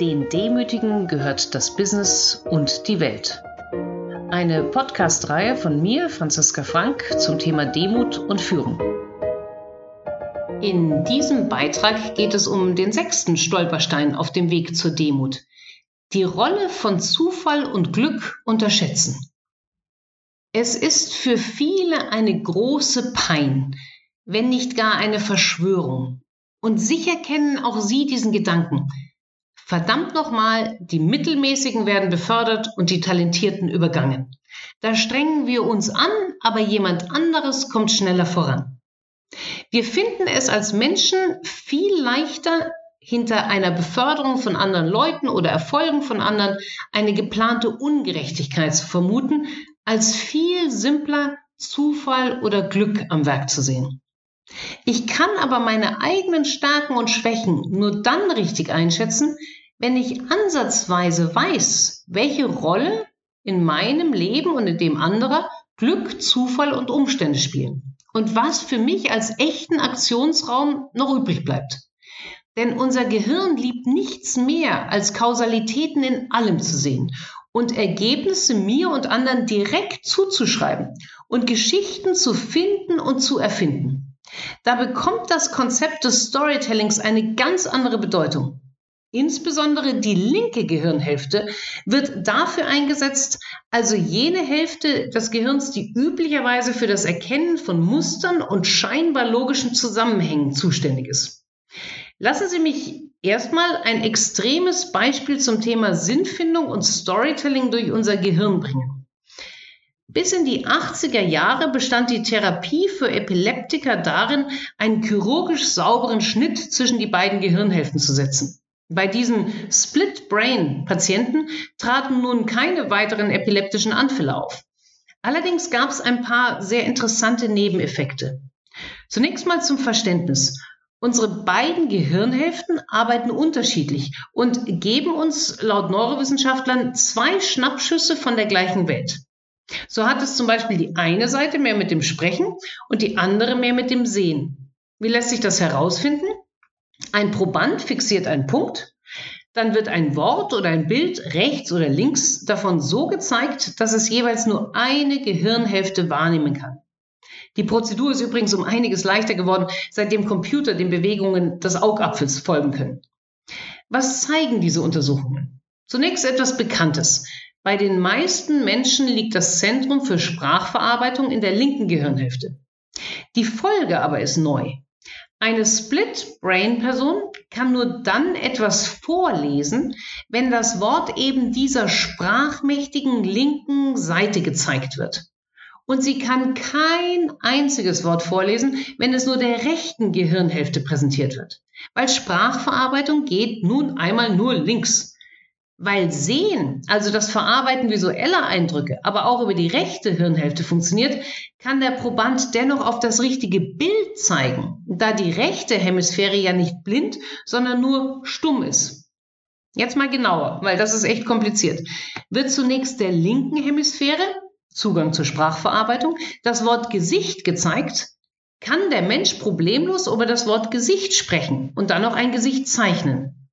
Den Demütigen gehört das Business und die Welt. Eine Podcast-Reihe von mir, Franziska Frank, zum Thema Demut und Führung. In diesem Beitrag geht es um den sechsten Stolperstein auf dem Weg zur Demut. Die Rolle von Zufall und Glück unterschätzen. Es ist für viele eine große Pein, wenn nicht gar eine Verschwörung. Und sicher kennen auch Sie diesen Gedanken. Verdammt nochmal, die Mittelmäßigen werden befördert und die Talentierten übergangen. Da strengen wir uns an, aber jemand anderes kommt schneller voran. Wir finden es als Menschen viel leichter, hinter einer Beförderung von anderen Leuten oder Erfolgen von anderen eine geplante Ungerechtigkeit zu vermuten, als viel simpler Zufall oder Glück am Werk zu sehen. Ich kann aber meine eigenen Stärken und Schwächen nur dann richtig einschätzen, wenn ich ansatzweise weiß, welche Rolle in meinem Leben und in dem anderer Glück, Zufall und Umstände spielen und was für mich als echten Aktionsraum noch übrig bleibt. Denn unser Gehirn liebt nichts mehr, als Kausalitäten in allem zu sehen und Ergebnisse mir und anderen direkt zuzuschreiben und Geschichten zu finden und zu erfinden. Da bekommt das Konzept des Storytellings eine ganz andere Bedeutung. Insbesondere die linke Gehirnhälfte wird dafür eingesetzt, also jene Hälfte des Gehirns, die üblicherweise für das Erkennen von Mustern und scheinbar logischen Zusammenhängen zuständig ist. Lassen Sie mich erstmal ein extremes Beispiel zum Thema Sinnfindung und Storytelling durch unser Gehirn bringen. Bis in die 80er Jahre bestand die Therapie für Epileptiker darin, einen chirurgisch sauberen Schnitt zwischen die beiden Gehirnhälften zu setzen. Bei diesen Split-Brain-Patienten traten nun keine weiteren epileptischen Anfälle auf. Allerdings gab es ein paar sehr interessante Nebeneffekte. Zunächst mal zum Verständnis. Unsere beiden Gehirnhälften arbeiten unterschiedlich und geben uns laut Neurowissenschaftlern zwei Schnappschüsse von der gleichen Welt. So hat es zum Beispiel die eine Seite mehr mit dem Sprechen und die andere mehr mit dem Sehen. Wie lässt sich das herausfinden? Ein Proband fixiert einen Punkt, dann wird ein Wort oder ein Bild rechts oder links davon so gezeigt, dass es jeweils nur eine Gehirnhälfte wahrnehmen kann. Die Prozedur ist übrigens um einiges leichter geworden, seitdem Computer den Bewegungen des Augapfels folgen können. Was zeigen diese Untersuchungen? Zunächst etwas Bekanntes. Bei den meisten Menschen liegt das Zentrum für Sprachverarbeitung in der linken Gehirnhälfte. Die Folge aber ist neu. Eine Split-Brain-Person kann nur dann etwas vorlesen, wenn das Wort eben dieser sprachmächtigen linken Seite gezeigt wird. Und sie kann kein einziges Wort vorlesen, wenn es nur der rechten Gehirnhälfte präsentiert wird. Weil Sprachverarbeitung geht nun einmal nur links. Weil Sehen, also das Verarbeiten visueller Eindrücke, aber auch über die rechte Hirnhälfte funktioniert, kann der Proband dennoch auf das richtige Bild zeigen, da die rechte Hemisphäre ja nicht blind, sondern nur stumm ist. Jetzt mal genauer, weil das ist echt kompliziert. Wird zunächst der linken Hemisphäre, Zugang zur Sprachverarbeitung, das Wort Gesicht gezeigt, kann der Mensch problemlos über das Wort Gesicht sprechen und dann noch ein Gesicht zeichnen.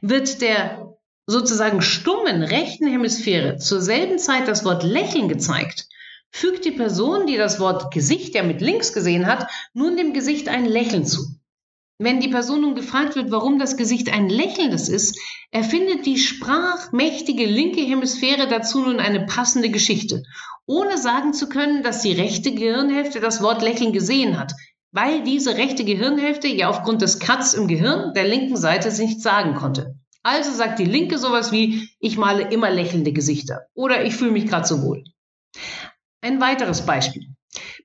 Wird der sozusagen stummen rechten Hemisphäre zur selben Zeit das Wort Lächeln gezeigt, fügt die Person, die das Wort Gesicht ja mit links gesehen hat, nun dem Gesicht ein Lächeln zu. Wenn die Person nun gefragt wird, warum das Gesicht ein lächelndes ist, erfindet die sprachmächtige linke Hemisphäre dazu nun eine passende Geschichte, ohne sagen zu können, dass die rechte Gehirnhälfte das Wort Lächeln gesehen hat, weil diese rechte Gehirnhälfte ja aufgrund des Cuts im Gehirn der linken Seite nichts sagen konnte. Also sagt die Linke sowas wie, ich male immer lächelnde Gesichter oder ich fühle mich gerade so wohl. Ein weiteres Beispiel.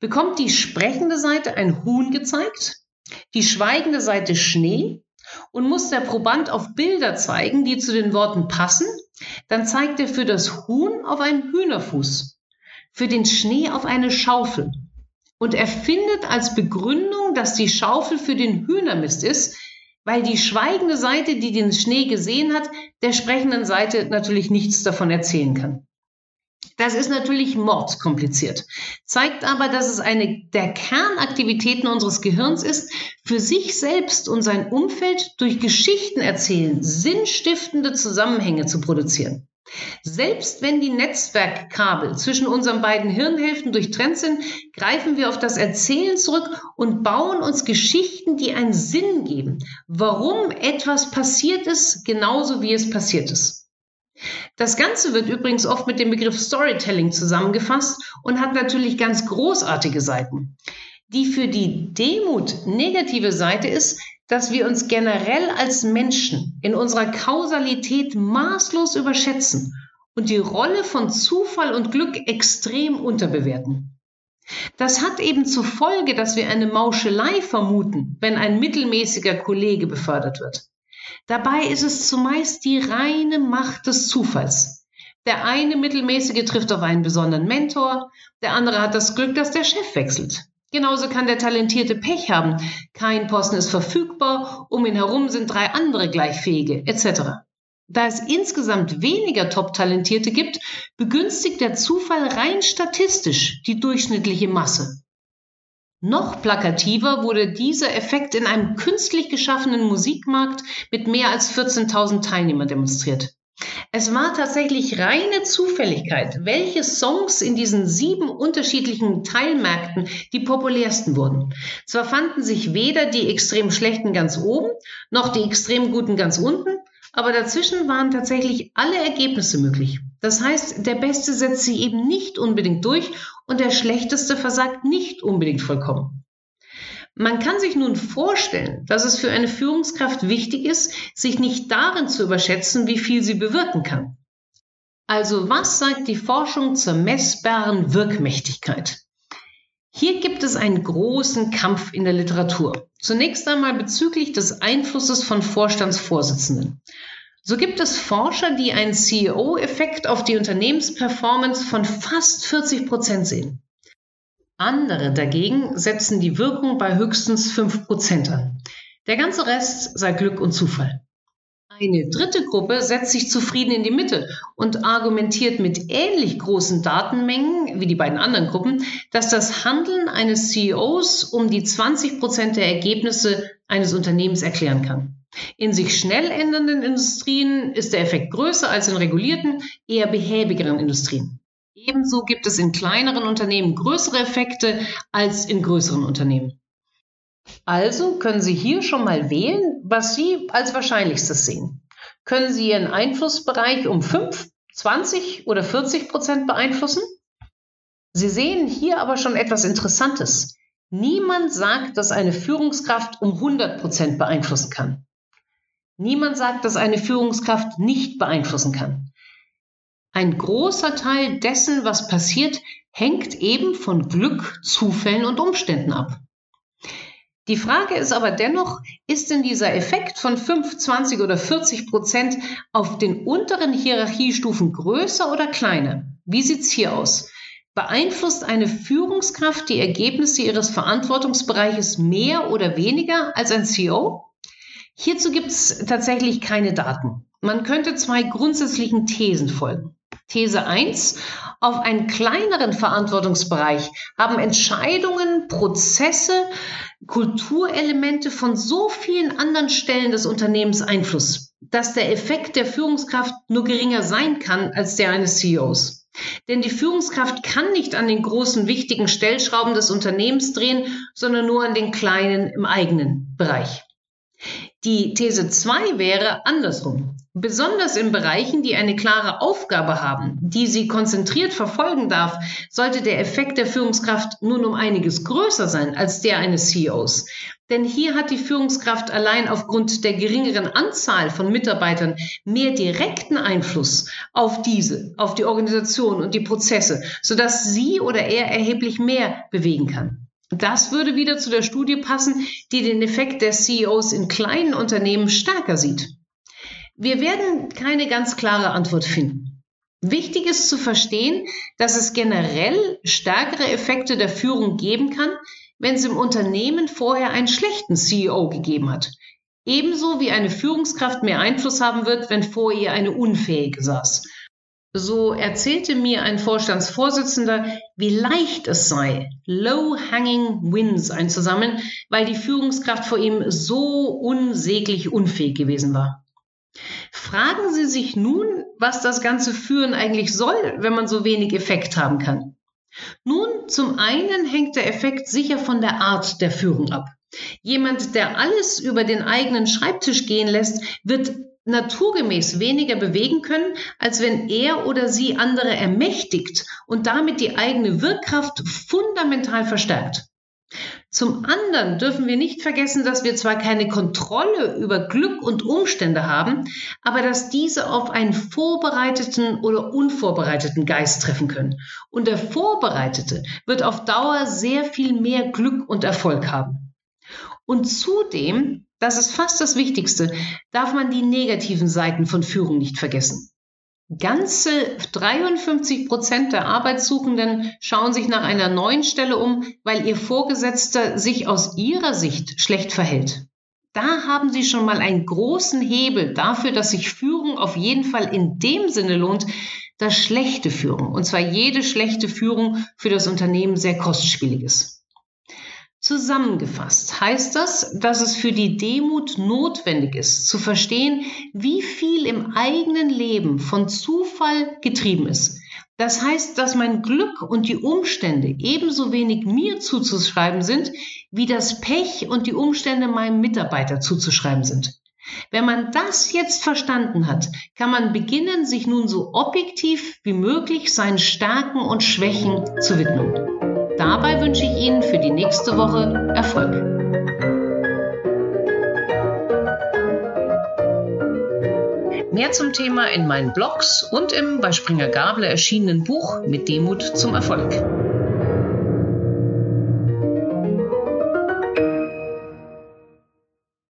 Bekommt die sprechende Seite ein Huhn gezeigt, die schweigende Seite Schnee und muss der Proband auf Bilder zeigen, die zu den Worten passen, dann zeigt er für das Huhn auf einen Hühnerfuß, für den Schnee auf eine Schaufel. Und er findet als Begründung, dass die Schaufel für den Hühnermist ist, weil die schweigende Seite, die den Schnee gesehen hat, der sprechenden Seite natürlich nichts davon erzählen kann. Das ist natürlich mordskompliziert, zeigt aber, dass es eine der Kernaktivitäten unseres Gehirns ist, für sich selbst und sein Umfeld durch Geschichten erzählen sinnstiftende Zusammenhänge zu produzieren. Selbst wenn die Netzwerkkabel zwischen unseren beiden Hirnhälften durchtrennt sind, greifen wir auf das Erzählen zurück und bauen uns Geschichten, die einen Sinn geben, warum etwas passiert ist, genauso wie es passiert ist. Das Ganze wird übrigens oft mit dem Begriff Storytelling zusammengefasst und hat natürlich ganz großartige Seiten. Die für die Demut negative Seite ist, dass wir uns generell als Menschen in unserer Kausalität maßlos überschätzen und die Rolle von Zufall und Glück extrem unterbewerten. Das hat eben zur Folge, dass wir eine Mauschelei vermuten, wenn ein mittelmäßiger Kollege befördert wird. Dabei ist es zumeist die reine Macht des Zufalls. Der eine mittelmäßige trifft auf einen besonderen Mentor, der andere hat das Glück, dass der Chef wechselt. Genauso kann der Talentierte Pech haben. Kein Posten ist verfügbar, um ihn herum sind drei andere gleichfähige, etc. Da es insgesamt weniger Top-Talentierte gibt, begünstigt der Zufall rein statistisch die durchschnittliche Masse. Noch plakativer wurde dieser Effekt in einem künstlich geschaffenen Musikmarkt mit mehr als 14.000 Teilnehmern demonstriert. Es war tatsächlich reine Zufälligkeit, welche Songs in diesen sieben unterschiedlichen Teilmärkten die populärsten wurden. Zwar fanden sich weder die extrem schlechten ganz oben noch die extrem guten ganz unten, aber dazwischen waren tatsächlich alle Ergebnisse möglich. Das heißt, der Beste setzt sich eben nicht unbedingt durch und der Schlechteste versagt nicht unbedingt vollkommen. Man kann sich nun vorstellen, dass es für eine Führungskraft wichtig ist, sich nicht darin zu überschätzen, wie viel sie bewirken kann. Also was sagt die Forschung zur messbaren Wirkmächtigkeit? Hier gibt es einen großen Kampf in der Literatur. Zunächst einmal bezüglich des Einflusses von Vorstandsvorsitzenden. So gibt es Forscher, die einen CEO-Effekt auf die Unternehmensperformance von fast 40 Prozent sehen. Andere dagegen setzen die Wirkung bei höchstens 5% an. Der ganze Rest sei Glück und Zufall. Eine dritte Gruppe setzt sich zufrieden in die Mitte und argumentiert mit ähnlich großen Datenmengen wie die beiden anderen Gruppen, dass das Handeln eines CEOs um die 20 Prozent der Ergebnisse eines Unternehmens erklären kann. In sich schnell ändernden Industrien ist der Effekt größer als in regulierten, eher behäbigeren Industrien. Ebenso gibt es in kleineren Unternehmen größere Effekte als in größeren Unternehmen. Also können Sie hier schon mal wählen, was Sie als wahrscheinlichstes sehen. Können Sie Ihren Einflussbereich um 5, 20 oder 40 Prozent beeinflussen? Sie sehen hier aber schon etwas Interessantes. Niemand sagt, dass eine Führungskraft um 100 Prozent beeinflussen kann. Niemand sagt, dass eine Führungskraft nicht beeinflussen kann. Ein großer Teil dessen, was passiert, hängt eben von Glück, Zufällen und Umständen ab. Die Frage ist aber dennoch, ist denn dieser Effekt von 5, 20 oder 40 Prozent auf den unteren Hierarchiestufen größer oder kleiner? Wie sieht's hier aus? Beeinflusst eine Führungskraft die Ergebnisse ihres Verantwortungsbereiches mehr oder weniger als ein CEO? Hierzu gibt es tatsächlich keine Daten. Man könnte zwei grundsätzlichen Thesen folgen. These 1. Auf einen kleineren Verantwortungsbereich haben Entscheidungen, Prozesse, Kulturelemente von so vielen anderen Stellen des Unternehmens Einfluss, dass der Effekt der Führungskraft nur geringer sein kann als der eines CEOs. Denn die Führungskraft kann nicht an den großen wichtigen Stellschrauben des Unternehmens drehen, sondern nur an den kleinen im eigenen Bereich. Die These 2 wäre andersrum. Besonders in Bereichen, die eine klare Aufgabe haben, die sie konzentriert verfolgen darf, sollte der Effekt der Führungskraft nun um einiges größer sein als der eines CEOs. Denn hier hat die Führungskraft allein aufgrund der geringeren Anzahl von Mitarbeitern mehr direkten Einfluss auf diese, auf die Organisation und die Prozesse, sodass sie oder er erheblich mehr bewegen kann. Das würde wieder zu der Studie passen, die den Effekt der CEOs in kleinen Unternehmen stärker sieht. Wir werden keine ganz klare Antwort finden. Wichtig ist zu verstehen, dass es generell stärkere Effekte der Führung geben kann, wenn es im Unternehmen vorher einen schlechten CEO gegeben hat. Ebenso wie eine Führungskraft mehr Einfluss haben wird, wenn vor ihr eine unfähige saß. So erzählte mir ein Vorstandsvorsitzender, wie leicht es sei, low-hanging wins einzusammeln, weil die Führungskraft vor ihm so unsäglich unfähig gewesen war. Fragen Sie sich nun, was das ganze Führen eigentlich soll, wenn man so wenig Effekt haben kann. Nun, zum einen hängt der Effekt sicher von der Art der Führung ab. Jemand, der alles über den eigenen Schreibtisch gehen lässt, wird naturgemäß weniger bewegen können, als wenn er oder sie andere ermächtigt und damit die eigene Wirkkraft fundamental verstärkt. Zum anderen dürfen wir nicht vergessen, dass wir zwar keine Kontrolle über Glück und Umstände haben, aber dass diese auf einen vorbereiteten oder unvorbereiteten Geist treffen können. Und der Vorbereitete wird auf Dauer sehr viel mehr Glück und Erfolg haben. Und zudem das ist fast das Wichtigste, darf man die negativen Seiten von Führung nicht vergessen. Ganze 53 Prozent der Arbeitssuchenden schauen sich nach einer neuen Stelle um, weil ihr Vorgesetzter sich aus ihrer Sicht schlecht verhält. Da haben Sie schon mal einen großen Hebel dafür, dass sich Führung auf jeden Fall in dem Sinne lohnt, dass schlechte Führung, und zwar jede schlechte Führung für das Unternehmen sehr kostspielig ist. Zusammengefasst heißt das, dass es für die Demut notwendig ist, zu verstehen, wie viel im eigenen Leben von Zufall getrieben ist. Das heißt, dass mein Glück und die Umstände ebenso wenig mir zuzuschreiben sind, wie das Pech und die Umstände meinem Mitarbeiter zuzuschreiben sind. Wenn man das jetzt verstanden hat, kann man beginnen, sich nun so objektiv wie möglich seinen Stärken und Schwächen zu widmen. Dabei wünsche ich Ihnen für die nächste Woche Erfolg. Mehr zum Thema in meinen Blogs und im bei Springer Gabler erschienenen Buch Mit Demut zum Erfolg.